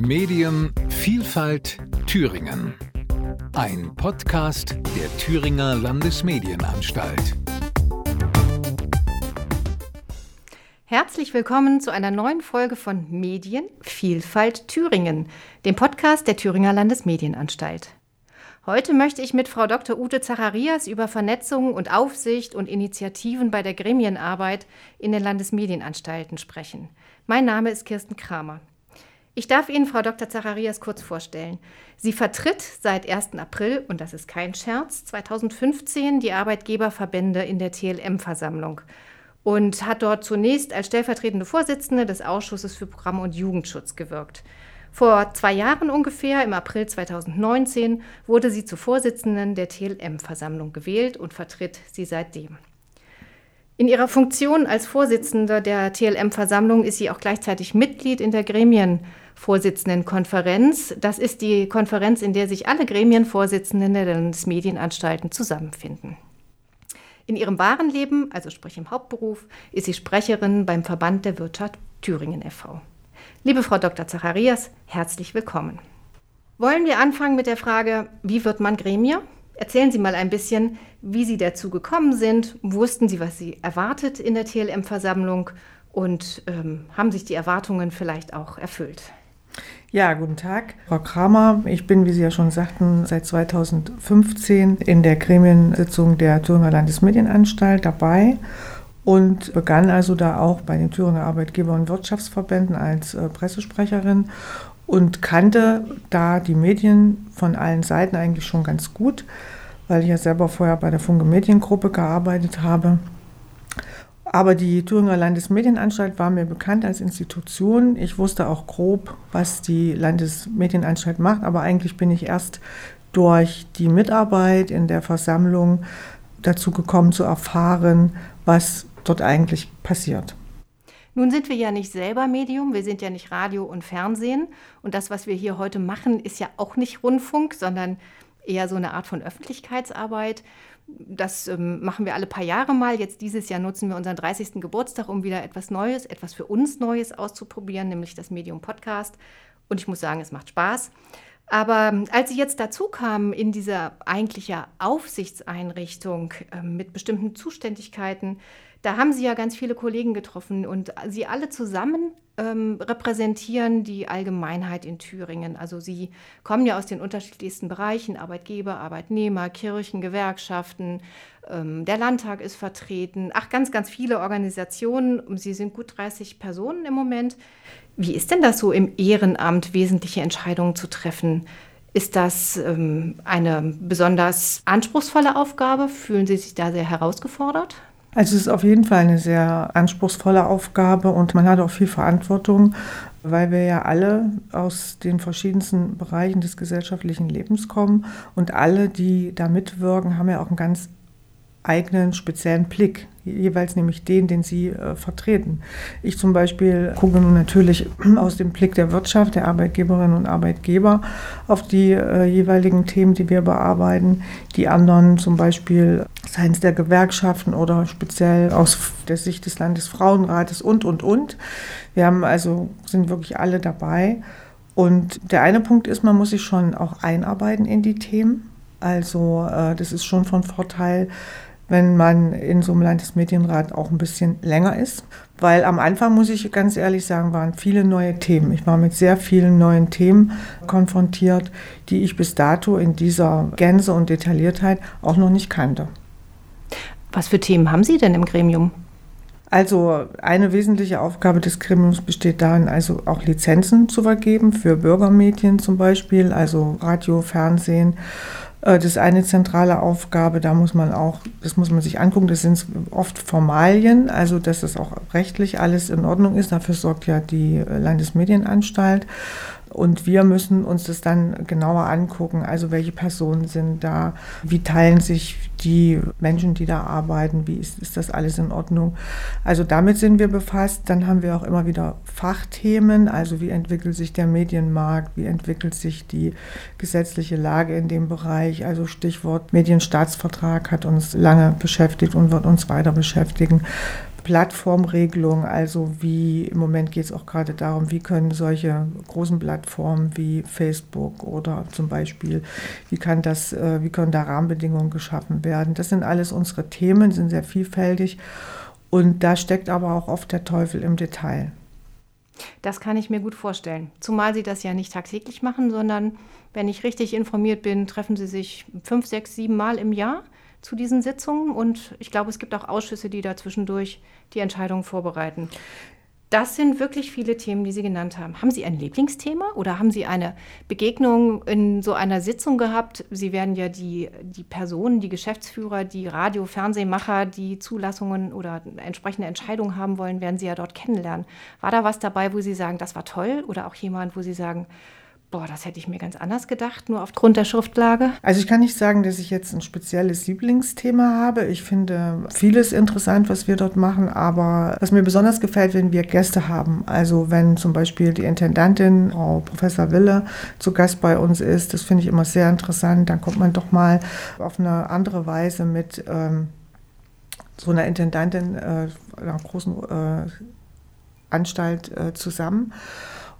Medienvielfalt Thüringen. Ein Podcast der Thüringer Landesmedienanstalt. Herzlich willkommen zu einer neuen Folge von Medienvielfalt Thüringen, dem Podcast der Thüringer Landesmedienanstalt. Heute möchte ich mit Frau Dr. Ute Zacharias über Vernetzung und Aufsicht und Initiativen bei der Gremienarbeit in den Landesmedienanstalten sprechen. Mein Name ist Kirsten Kramer. Ich darf Ihnen Frau Dr. Zacharias kurz vorstellen. Sie vertritt seit 1. April, und das ist kein Scherz, 2015 die Arbeitgeberverbände in der TLM-Versammlung und hat dort zunächst als stellvertretende Vorsitzende des Ausschusses für Programm und Jugendschutz gewirkt. Vor zwei Jahren ungefähr, im April 2019, wurde sie zur Vorsitzenden der TLM-Versammlung gewählt und vertritt sie seitdem. In ihrer Funktion als Vorsitzende der TLM-Versammlung ist sie auch gleichzeitig Mitglied in der Gremienvorsitzendenkonferenz. Das ist die Konferenz, in der sich alle Gremienvorsitzenden der Landesmedienanstalten zusammenfinden. In ihrem wahren Leben, also sprich im Hauptberuf, ist sie Sprecherin beim Verband der Wirtschaft Thüringen e.V. Liebe Frau Dr. Zacharias, herzlich willkommen. Wollen wir anfangen mit der Frage, wie wird man Gremier? Erzählen Sie mal ein bisschen, wie Sie dazu gekommen sind. Wussten Sie, was Sie erwartet in der TLM-Versammlung und ähm, haben sich die Erwartungen vielleicht auch erfüllt? Ja, guten Tag, Frau Kramer. Ich bin, wie Sie ja schon sagten, seit 2015 in der Gremiensitzung der Thüringer Landesmedienanstalt dabei und begann also da auch bei den Thüringer Arbeitgeber- und Wirtschaftsverbänden als äh, Pressesprecherin und kannte da die Medien von allen Seiten eigentlich schon ganz gut, weil ich ja selber vorher bei der Funke Mediengruppe gearbeitet habe. Aber die Thüringer Landesmedienanstalt war mir bekannt als Institution. Ich wusste auch grob, was die Landesmedienanstalt macht, aber eigentlich bin ich erst durch die Mitarbeit in der Versammlung dazu gekommen zu erfahren, was dort eigentlich passiert. Nun sind wir ja nicht selber Medium, wir sind ja nicht Radio und Fernsehen. Und das, was wir hier heute machen, ist ja auch nicht Rundfunk, sondern eher so eine Art von Öffentlichkeitsarbeit. Das ähm, machen wir alle paar Jahre mal. Jetzt dieses Jahr nutzen wir unseren 30. Geburtstag, um wieder etwas Neues, etwas für uns Neues auszuprobieren, nämlich das Medium Podcast. Und ich muss sagen, es macht Spaß. Aber ähm, als Sie jetzt dazu kamen in dieser eigentlich Aufsichtseinrichtung äh, mit bestimmten Zuständigkeiten, da haben Sie ja ganz viele Kollegen getroffen und Sie alle zusammen ähm, repräsentieren die Allgemeinheit in Thüringen. Also Sie kommen ja aus den unterschiedlichsten Bereichen, Arbeitgeber, Arbeitnehmer, Kirchen, Gewerkschaften, ähm, der Landtag ist vertreten, ach, ganz, ganz viele Organisationen. Sie sind gut 30 Personen im Moment. Wie ist denn das so im Ehrenamt, wesentliche Entscheidungen zu treffen? Ist das ähm, eine besonders anspruchsvolle Aufgabe? Fühlen Sie sich da sehr herausgefordert? Also es ist auf jeden Fall eine sehr anspruchsvolle Aufgabe und man hat auch viel Verantwortung, weil wir ja alle aus den verschiedensten Bereichen des gesellschaftlichen Lebens kommen und alle, die da mitwirken, haben ja auch einen ganz eigenen speziellen Blick, jeweils nämlich den, den Sie äh, vertreten. Ich zum Beispiel gucke natürlich aus dem Blick der Wirtschaft, der Arbeitgeberinnen und Arbeitgeber auf die äh, jeweiligen Themen, die wir bearbeiten. Die anderen zum Beispiel seien es der Gewerkschaften oder speziell aus der Sicht des Landesfrauenrates und, und, und. Wir haben also, sind wirklich alle dabei. Und der eine Punkt ist, man muss sich schon auch einarbeiten in die Themen. Also äh, das ist schon von Vorteil, wenn man in so einem Landesmedienrat auch ein bisschen länger ist. Weil am Anfang, muss ich ganz ehrlich sagen, waren viele neue Themen. Ich war mit sehr vielen neuen Themen konfrontiert, die ich bis dato in dieser Gänze und Detailliertheit auch noch nicht kannte. Was für Themen haben Sie denn im Gremium? Also eine wesentliche Aufgabe des Gremiums besteht darin, also auch Lizenzen zu vergeben für Bürgermedien zum Beispiel, also Radio, Fernsehen das ist eine zentrale Aufgabe, da muss man auch, das muss man sich angucken, das sind oft Formalien, also dass das auch rechtlich alles in Ordnung ist. Dafür sorgt ja die Landesmedienanstalt. Und wir müssen uns das dann genauer angucken. Also welche Personen sind da? Wie teilen sich die Menschen, die da arbeiten? Wie ist, ist das alles in Ordnung? Also damit sind wir befasst. Dann haben wir auch immer wieder Fachthemen. Also wie entwickelt sich der Medienmarkt? Wie entwickelt sich die gesetzliche Lage in dem Bereich? Also Stichwort Medienstaatsvertrag hat uns lange beschäftigt und wird uns weiter beschäftigen. Plattformregelung, also wie im Moment geht es auch gerade darum, wie können solche großen Plattformen wie Facebook oder zum Beispiel, wie kann das, äh, wie können da Rahmenbedingungen geschaffen werden. Das sind alles unsere Themen, sind sehr vielfältig und da steckt aber auch oft der Teufel im Detail. Das kann ich mir gut vorstellen. Zumal Sie das ja nicht tagtäglich machen, sondern wenn ich richtig informiert bin, treffen Sie sich fünf, sechs, sieben Mal im Jahr zu diesen Sitzungen. Und ich glaube, es gibt auch Ausschüsse, die da zwischendurch die Entscheidungen vorbereiten. Das sind wirklich viele Themen, die Sie genannt haben. Haben Sie ein Lieblingsthema oder haben Sie eine Begegnung in so einer Sitzung gehabt? Sie werden ja die, die Personen, die Geschäftsführer, die Radio-, Fernsehmacher, die Zulassungen oder entsprechende Entscheidungen haben wollen, werden Sie ja dort kennenlernen. War da was dabei, wo Sie sagen, das war toll? Oder auch jemand, wo Sie sagen, Boah, das hätte ich mir ganz anders gedacht, nur aufgrund der Schriftlage. Also ich kann nicht sagen, dass ich jetzt ein spezielles Lieblingsthema habe. Ich finde vieles interessant, was wir dort machen, aber was mir besonders gefällt, wenn wir Gäste haben. Also wenn zum Beispiel die Intendantin, Frau Professor Wille, zu Gast bei uns ist, das finde ich immer sehr interessant. Dann kommt man doch mal auf eine andere Weise mit ähm, so einer Intendantin äh, einer großen äh, Anstalt äh, zusammen.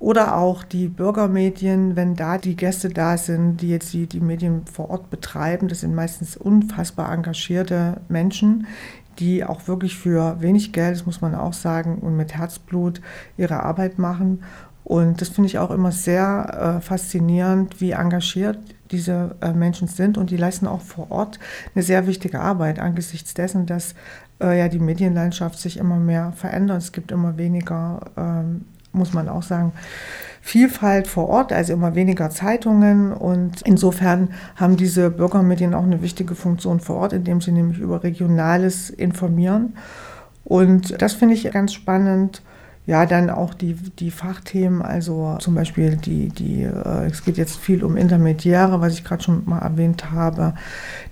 Oder auch die Bürgermedien, wenn da die Gäste da sind, die jetzt die, die Medien vor Ort betreiben. Das sind meistens unfassbar engagierte Menschen, die auch wirklich für wenig Geld, das muss man auch sagen, und mit Herzblut ihre Arbeit machen. Und das finde ich auch immer sehr äh, faszinierend, wie engagiert diese äh, Menschen sind. Und die leisten auch vor Ort eine sehr wichtige Arbeit angesichts dessen, dass äh, ja die Medienlandschaft sich immer mehr verändert. Es gibt immer weniger ähm, muss man auch sagen, Vielfalt vor Ort, also immer weniger Zeitungen. Und insofern haben diese Bürgermedien auch eine wichtige Funktion vor Ort, indem sie nämlich über Regionales informieren. Und das finde ich ganz spannend. Ja, dann auch die, die Fachthemen, also zum Beispiel die, die, äh, es geht jetzt viel um Intermediäre, was ich gerade schon mal erwähnt habe.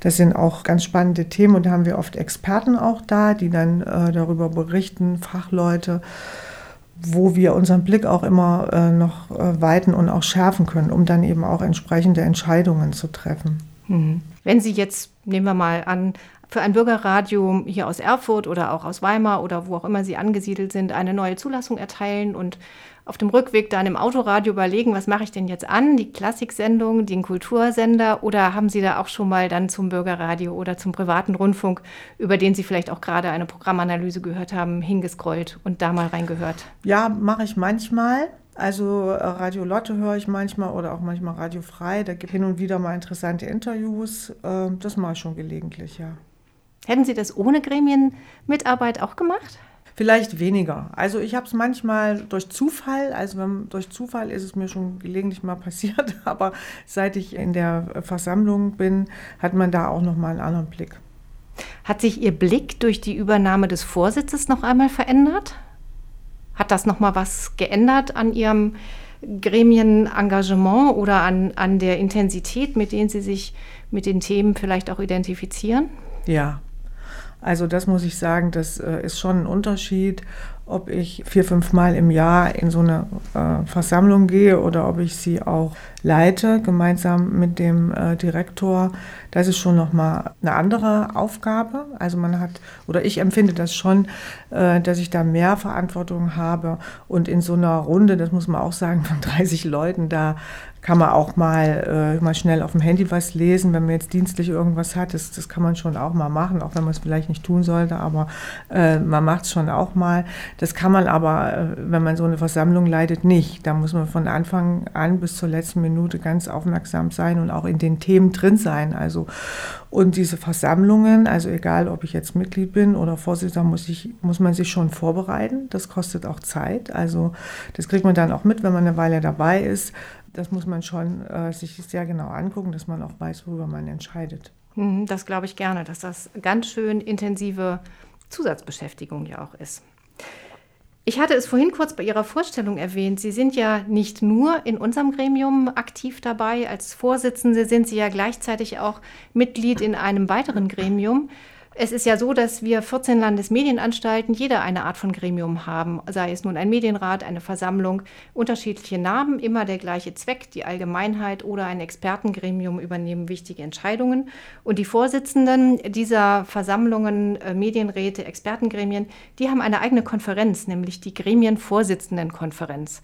Das sind auch ganz spannende Themen und da haben wir oft Experten auch da, die dann äh, darüber berichten, Fachleute wo wir unseren Blick auch immer äh, noch äh, weiten und auch schärfen können, um dann eben auch entsprechende Entscheidungen zu treffen. Mhm. Wenn Sie jetzt, nehmen wir mal an, für ein Bürgerradio hier aus Erfurt oder auch aus Weimar oder wo auch immer Sie angesiedelt sind, eine neue Zulassung erteilen und auf dem Rückweg dann im Autoradio überlegen, was mache ich denn jetzt an? Die Klassiksendung, den Kultursender oder haben Sie da auch schon mal dann zum Bürgerradio oder zum privaten Rundfunk, über den Sie vielleicht auch gerade eine Programmanalyse gehört haben, hingescrollt und da mal reingehört? Ja, mache ich manchmal. Also äh, Radio Lotte höre ich manchmal oder auch manchmal Radio Frei. Da gibt hin und wieder mal interessante Interviews. Ähm, das mache ich schon gelegentlich, ja. Hätten Sie das ohne Gremienmitarbeit auch gemacht? Vielleicht weniger. Also ich habe es manchmal durch Zufall, also wenn, durch Zufall ist es mir schon gelegentlich mal passiert, aber seit ich in der Versammlung bin, hat man da auch noch mal einen anderen Blick. Hat sich Ihr Blick durch die Übernahme des Vorsitzes noch einmal verändert? Hat das noch mal was geändert an Ihrem Gremienengagement oder an, an der Intensität, mit denen Sie sich mit den Themen vielleicht auch identifizieren? Ja, also das muss ich sagen, das äh, ist schon ein Unterschied, ob ich vier, fünf Mal im Jahr in so eine äh, Versammlung gehe oder ob ich sie auch leite, gemeinsam mit dem äh, Direktor. Das ist schon nochmal eine andere Aufgabe. Also man hat, oder ich empfinde das schon, äh, dass ich da mehr Verantwortung habe. Und in so einer Runde, das muss man auch sagen, von 30 Leuten, da kann man auch mal, äh, mal schnell auf dem Handy was lesen, wenn man jetzt dienstlich irgendwas hat. Das, das kann man schon auch mal machen, auch wenn man es vielleicht nicht tun sollte, aber äh, man macht es schon auch mal. Das kann man aber, äh, wenn man so eine Versammlung leitet, nicht. Da muss man von Anfang an bis zur letzten Minute ganz aufmerksam sein und auch in den Themen drin sein. Also und diese Versammlungen, also egal, ob ich jetzt Mitglied bin oder Vorsitzender, muss, ich, muss man sich schon vorbereiten. Das kostet auch Zeit. Also das kriegt man dann auch mit, wenn man eine Weile dabei ist das muss man schon äh, sich sehr genau angucken, dass man auch weiß, worüber man entscheidet. Mhm, das glaube ich gerne, dass das ganz schön intensive Zusatzbeschäftigung ja auch ist. Ich hatte es vorhin kurz bei Ihrer Vorstellung erwähnt. Sie sind ja nicht nur in unserem Gremium aktiv dabei. Als Vorsitzende sind Sie ja gleichzeitig auch Mitglied in einem weiteren Gremium. Es ist ja so, dass wir 14 Landesmedienanstalten jeder eine Art von Gremium haben, sei es nun ein Medienrat, eine Versammlung, unterschiedliche Namen, immer der gleiche Zweck, die Allgemeinheit oder ein Expertengremium übernehmen wichtige Entscheidungen. Und die Vorsitzenden dieser Versammlungen, äh, Medienräte, Expertengremien, die haben eine eigene Konferenz, nämlich die Gremienvorsitzendenkonferenz.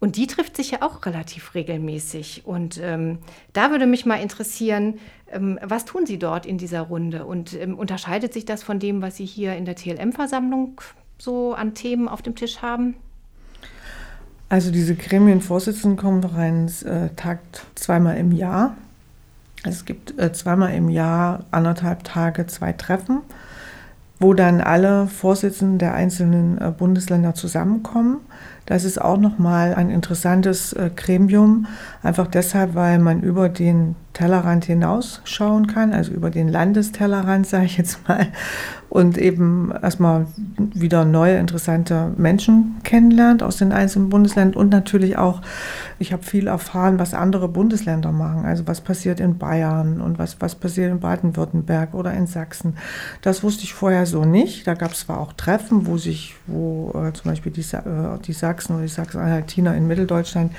Und die trifft sich ja auch relativ regelmäßig. Und ähm, da würde mich mal interessieren, ähm, was tun Sie dort in dieser Runde? Und ähm, unterscheidet sich das von dem, was Sie hier in der TLM-Versammlung so an Themen auf dem Tisch haben? Also diese Gremienvorsitzendenkonferenz äh, tagt zweimal im Jahr. Es gibt äh, zweimal im Jahr anderthalb Tage zwei Treffen, wo dann alle Vorsitzenden der einzelnen äh, Bundesländer zusammenkommen. Das ist auch nochmal ein interessantes äh, Gremium, einfach deshalb, weil man über den Tellerrand hinausschauen kann, also über den Landestellerrand, sage ich jetzt mal, und eben erstmal wieder neue, interessante Menschen kennenlernt aus den einzelnen Bundesländern und natürlich auch, ich habe viel erfahren, was andere Bundesländer machen, also was passiert in Bayern und was, was passiert in Baden-Württemberg oder in Sachsen. Das wusste ich vorher so nicht. Da gab es zwar auch Treffen, wo sich, wo äh, zum Beispiel die, äh, die Sachsen oder die Sachsen-Anhaltiner in Mitteldeutschland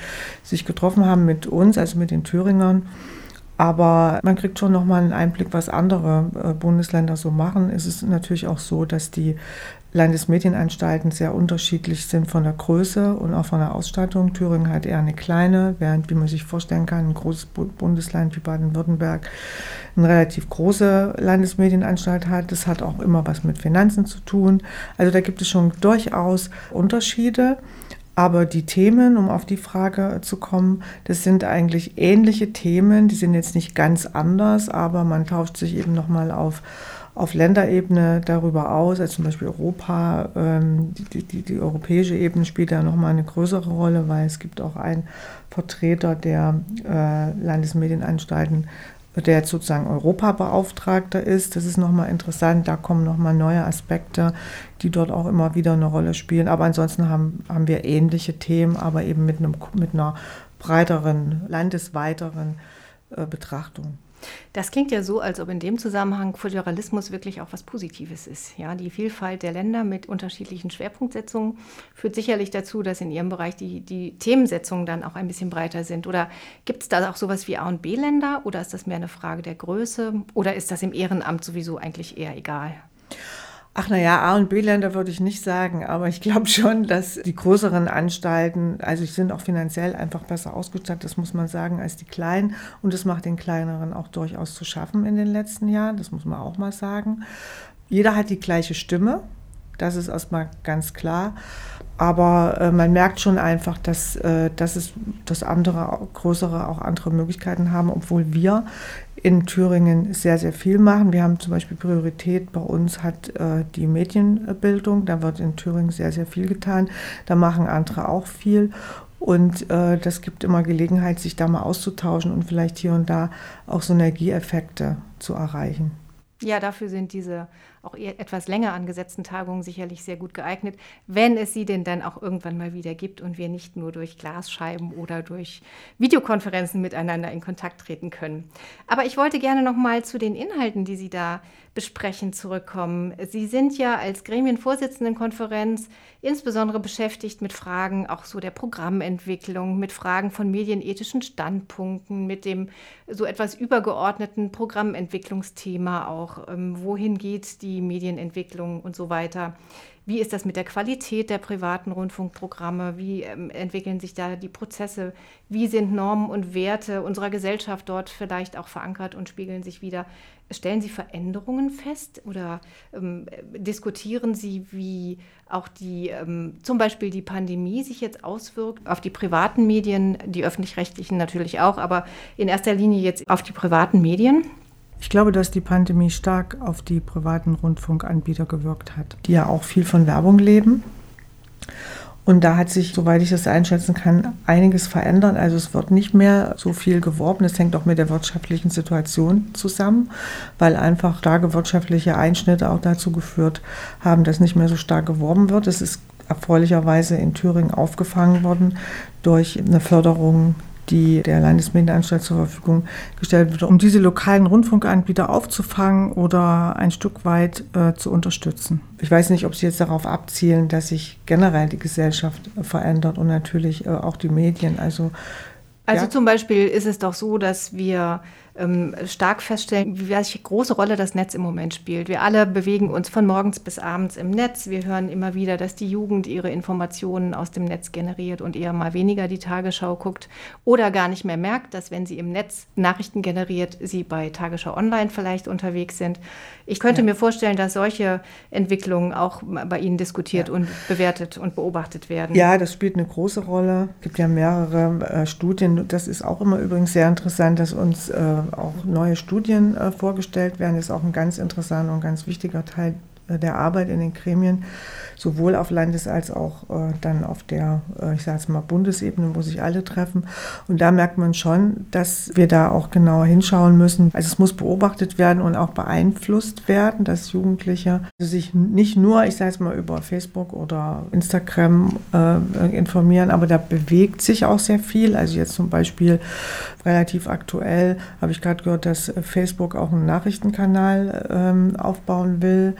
sich getroffen haben mit uns, also mit den Thüringern. Aber man kriegt schon nochmal einen Einblick, was andere äh, Bundesländer so machen. Es ist natürlich auch so, dass die Landesmedienanstalten sehr unterschiedlich sind von der Größe und auch von der Ausstattung. Thüringen hat eher eine kleine, während, wie man sich vorstellen kann, ein großes Bundesland wie Baden-Württemberg eine relativ große Landesmedienanstalt hat. Das hat auch immer was mit Finanzen zu tun. Also da gibt es schon durchaus Unterschiede. Aber die Themen, um auf die Frage zu kommen, das sind eigentlich ähnliche Themen. Die sind jetzt nicht ganz anders, aber man tauscht sich eben nochmal auf, auf Länderebene darüber aus, als zum Beispiel Europa. Ähm, die, die, die europäische Ebene spielt da nochmal eine größere Rolle, weil es gibt auch einen Vertreter der äh, Landesmedienanstalten der jetzt sozusagen Europabeauftragter ist. Das ist nochmal interessant, da kommen nochmal neue Aspekte, die dort auch immer wieder eine Rolle spielen. Aber ansonsten haben, haben wir ähnliche Themen, aber eben mit, einem, mit einer breiteren, landesweiteren äh, Betrachtung. Das klingt ja so, als ob in dem Zusammenhang Föderalismus wirklich auch was Positives ist. Ja, die Vielfalt der Länder mit unterschiedlichen Schwerpunktsetzungen führt sicherlich dazu, dass in Ihrem Bereich die, die Themensetzungen dann auch ein bisschen breiter sind. Oder gibt es da auch sowas wie A- und B-Länder oder ist das mehr eine Frage der Größe oder ist das im Ehrenamt sowieso eigentlich eher egal? Ach naja, A- und B-Länder würde ich nicht sagen, aber ich glaube schon, dass die größeren Anstalten, also sie sind auch finanziell einfach besser ausgestattet, das muss man sagen, als die kleinen. Und es macht den kleineren auch durchaus zu schaffen in den letzten Jahren, das muss man auch mal sagen. Jeder hat die gleiche Stimme, das ist erstmal ganz klar. Aber äh, man merkt schon einfach, dass, äh, dass es dass andere, größere auch andere Möglichkeiten haben, obwohl wir in Thüringen sehr, sehr viel machen. Wir haben zum Beispiel Priorität bei uns hat äh, die Medienbildung. Da wird in Thüringen sehr, sehr viel getan. Da machen andere auch viel. Und äh, das gibt immer Gelegenheit, sich da mal auszutauschen und vielleicht hier und da auch Synergieeffekte zu erreichen. Ja, dafür sind diese auch etwas länger angesetzten Tagungen sicherlich sehr gut geeignet, wenn es sie denn dann auch irgendwann mal wieder gibt und wir nicht nur durch Glasscheiben oder durch Videokonferenzen miteinander in Kontakt treten können. Aber ich wollte gerne noch mal zu den Inhalten, die Sie da besprechen, zurückkommen. Sie sind ja als Gremienvorsitzendenkonferenz insbesondere beschäftigt mit Fragen auch so der Programmentwicklung, mit Fragen von medienethischen Standpunkten, mit dem so etwas übergeordneten Programmentwicklungsthema auch. Ähm, wohin geht die Medienentwicklung und so weiter? Wie ist das mit der Qualität der privaten Rundfunkprogramme? Wie ähm, entwickeln sich da die Prozesse? Wie sind Normen und Werte unserer Gesellschaft dort vielleicht auch verankert und spiegeln sich wieder? Stellen Sie Veränderungen fest oder ähm, diskutieren Sie, wie auch die, ähm, zum Beispiel die Pandemie sich jetzt auswirkt auf die privaten Medien, die öffentlich-rechtlichen natürlich auch, aber in erster Linie jetzt auf die privaten Medien? Ich glaube, dass die Pandemie stark auf die privaten Rundfunkanbieter gewirkt hat, die ja auch viel von Werbung leben. Und da hat sich, soweit ich das einschätzen kann, einiges verändert. Also es wird nicht mehr so viel geworben. Das hängt auch mit der wirtschaftlichen Situation zusammen, weil einfach starke wirtschaftliche Einschnitte auch dazu geführt haben, dass nicht mehr so stark geworben wird. Es ist erfreulicherweise in Thüringen aufgefangen worden durch eine Förderung die der Landesmedienanstalt zur Verfügung gestellt wird, um diese lokalen Rundfunkanbieter aufzufangen oder ein Stück weit äh, zu unterstützen. Ich weiß nicht, ob Sie jetzt darauf abzielen, dass sich generell die Gesellschaft verändert und natürlich äh, auch die Medien. Also, also ja. zum Beispiel ist es doch so, dass wir ähm, stark feststellen, welche große Rolle das Netz im Moment spielt. Wir alle bewegen uns von morgens bis abends im Netz. Wir hören immer wieder, dass die Jugend ihre Informationen aus dem Netz generiert und eher mal weniger die Tagesschau guckt oder gar nicht mehr merkt, dass wenn sie im Netz Nachrichten generiert, sie bei Tagesschau Online vielleicht unterwegs sind. Ich könnte ja. mir vorstellen, dass solche Entwicklungen auch bei Ihnen diskutiert ja. und bewertet und beobachtet werden. Ja, das spielt eine große Rolle. Es gibt ja mehrere äh, Studien. Das ist auch immer übrigens sehr interessant, dass uns äh, auch neue Studien äh, vorgestellt werden. Ist auch ein ganz interessanter und ganz wichtiger Teil äh, der Arbeit in den Gremien sowohl auf Landes- als auch äh, dann auf der, äh, ich sage es mal, Bundesebene, wo sich alle treffen. Und da merkt man schon, dass wir da auch genauer hinschauen müssen. Also es muss beobachtet werden und auch beeinflusst werden, dass Jugendliche sich nicht nur, ich sage es mal, über Facebook oder Instagram äh, informieren, aber da bewegt sich auch sehr viel. Also jetzt zum Beispiel relativ aktuell habe ich gerade gehört, dass Facebook auch einen Nachrichtenkanal ähm, aufbauen will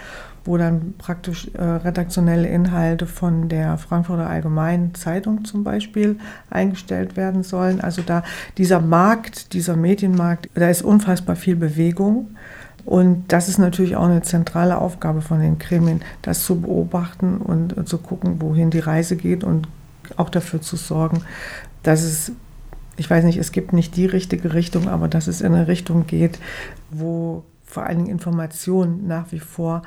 wo dann praktisch äh, redaktionelle Inhalte von der Frankfurter Allgemeinen Zeitung zum Beispiel eingestellt werden sollen. Also da dieser Markt, dieser Medienmarkt, da ist unfassbar viel Bewegung. Und das ist natürlich auch eine zentrale Aufgabe von den Gremien, das zu beobachten und, und zu gucken, wohin die Reise geht und auch dafür zu sorgen, dass es, ich weiß nicht, es gibt nicht die richtige Richtung, aber dass es in eine Richtung geht, wo vor allen Dingen Information nach wie vor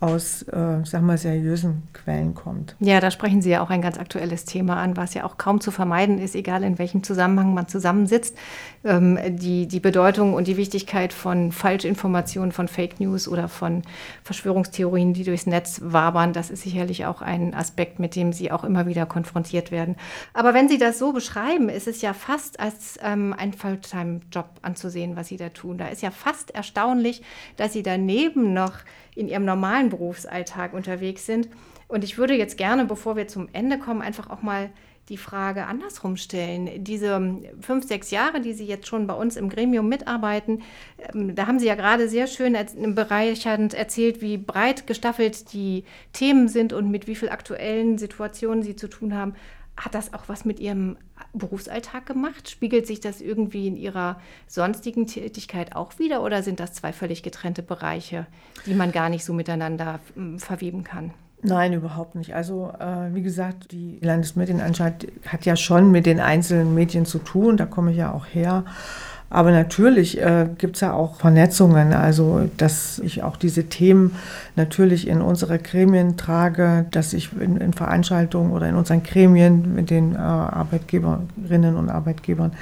aus, äh, sag mal, seriösen Quellen kommt. Ja, da sprechen Sie ja auch ein ganz aktuelles Thema an, was ja auch kaum zu vermeiden ist, egal in welchem Zusammenhang man zusammensitzt. Ähm, die, die Bedeutung und die Wichtigkeit von Falschinformationen, von Fake News oder von Verschwörungstheorien, die durchs Netz wabern, das ist sicherlich auch ein Aspekt, mit dem Sie auch immer wieder konfrontiert werden. Aber wenn Sie das so beschreiben, ist es ja fast als ähm, ein Fulltime-Job anzusehen, was Sie da tun. Da ist ja fast erstaunlich, dass Sie daneben noch in ihrem normalen Berufsalltag unterwegs sind. Und ich würde jetzt gerne, bevor wir zum Ende kommen, einfach auch mal die Frage andersrum stellen. Diese fünf, sechs Jahre, die Sie jetzt schon bei uns im Gremium mitarbeiten, ähm, da haben Sie ja gerade sehr schön bereichernd erzählt, wie breit gestaffelt die Themen sind und mit wie vielen aktuellen Situationen Sie zu tun haben. Hat das auch was mit Ihrem Berufsalltag gemacht? Spiegelt sich das irgendwie in Ihrer sonstigen Tätigkeit auch wieder oder sind das zwei völlig getrennte Bereiche, die man gar nicht so miteinander hm, verweben kann? Nein, überhaupt nicht. Also äh, wie gesagt, die Landesmedienanstalt hat ja schon mit den einzelnen Medien zu tun, da komme ich ja auch her. Aber natürlich äh, gibt es ja auch Vernetzungen, also dass ich auch diese Themen natürlich in unsere Gremien trage, dass ich in, in Veranstaltungen oder in unseren Gremien mit den äh, Arbeitgeberinnen und Arbeitgebern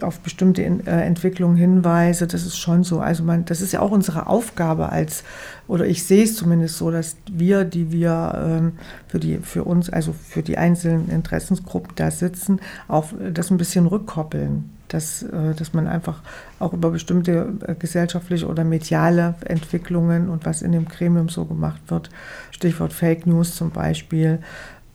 auf bestimmte äh, Entwicklungen hinweise. Das ist schon so. Also man, das ist ja auch unsere Aufgabe als, oder ich sehe es zumindest so, dass wir, die wir ähm, für die, für uns, also für die einzelnen Interessensgruppen da sitzen, auch das ein bisschen rückkoppeln dass, äh, dass man einfach auch über bestimmte äh, gesellschaftliche oder mediale Entwicklungen und was in dem Gremium so gemacht wird, Stichwort Fake News zum Beispiel,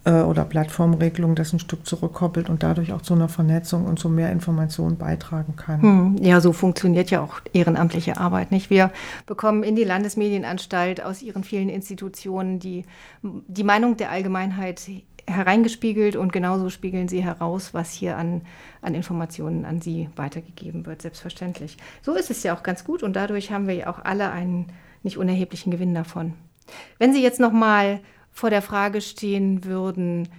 äh, oder Plattformregelung das ein Stück zurückkoppelt und dadurch auch zu einer Vernetzung und zu mehr Informationen beitragen kann. Hm, ja, so funktioniert ja auch ehrenamtliche Arbeit. Nicht? Wir bekommen in die Landesmedienanstalt aus ihren vielen Institutionen die, die Meinung der Allgemeinheit hereingespiegelt und genauso spiegeln sie heraus, was hier an, an Informationen an sie weitergegeben wird, selbstverständlich. So ist es ja auch ganz gut und dadurch haben wir ja auch alle einen nicht unerheblichen Gewinn davon. Wenn Sie jetzt noch mal vor der Frage stehen würden,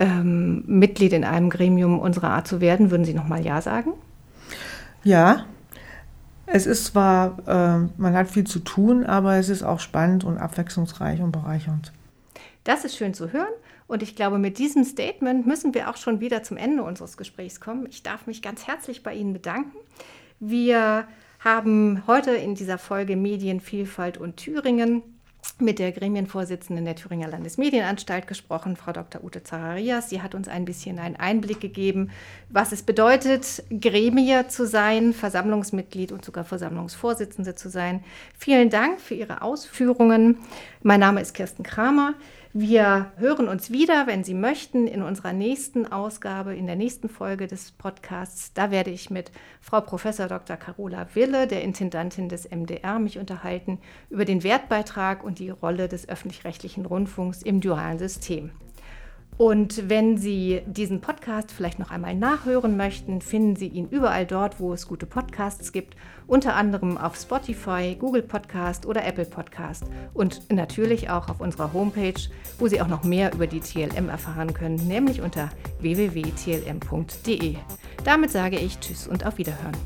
ähm, Mitglied in einem Gremium unserer Art zu werden, würden Sie noch mal Ja sagen? Ja, es ist zwar, äh, man hat viel zu tun, aber es ist auch spannend und abwechslungsreich und bereichernd. Das ist schön zu hören. Und ich glaube, mit diesem Statement müssen wir auch schon wieder zum Ende unseres Gesprächs kommen. Ich darf mich ganz herzlich bei Ihnen bedanken. Wir haben heute in dieser Folge Medienvielfalt und Thüringen mit der Gremienvorsitzenden der Thüringer Landesmedienanstalt gesprochen, Frau Dr. Ute Zararias. Sie hat uns ein bisschen einen Einblick gegeben, was es bedeutet, Gremie zu sein, Versammlungsmitglied und sogar Versammlungsvorsitzende zu sein. Vielen Dank für Ihre Ausführungen. Mein Name ist Kirsten Kramer. Wir hören uns wieder, wenn Sie möchten, in unserer nächsten Ausgabe, in der nächsten Folge des Podcasts. Da werde ich mit Frau Prof. Dr. Carola Wille, der Intendantin des MDR, mich unterhalten über den Wertbeitrag und die Rolle des öffentlich-rechtlichen Rundfunks im dualen System. Und wenn Sie diesen Podcast vielleicht noch einmal nachhören möchten, finden Sie ihn überall dort, wo es gute Podcasts gibt, unter anderem auf Spotify, Google Podcast oder Apple Podcast und natürlich auch auf unserer Homepage, wo Sie auch noch mehr über die TLM erfahren können, nämlich unter www.tlm.de. Damit sage ich Tschüss und auf Wiederhören.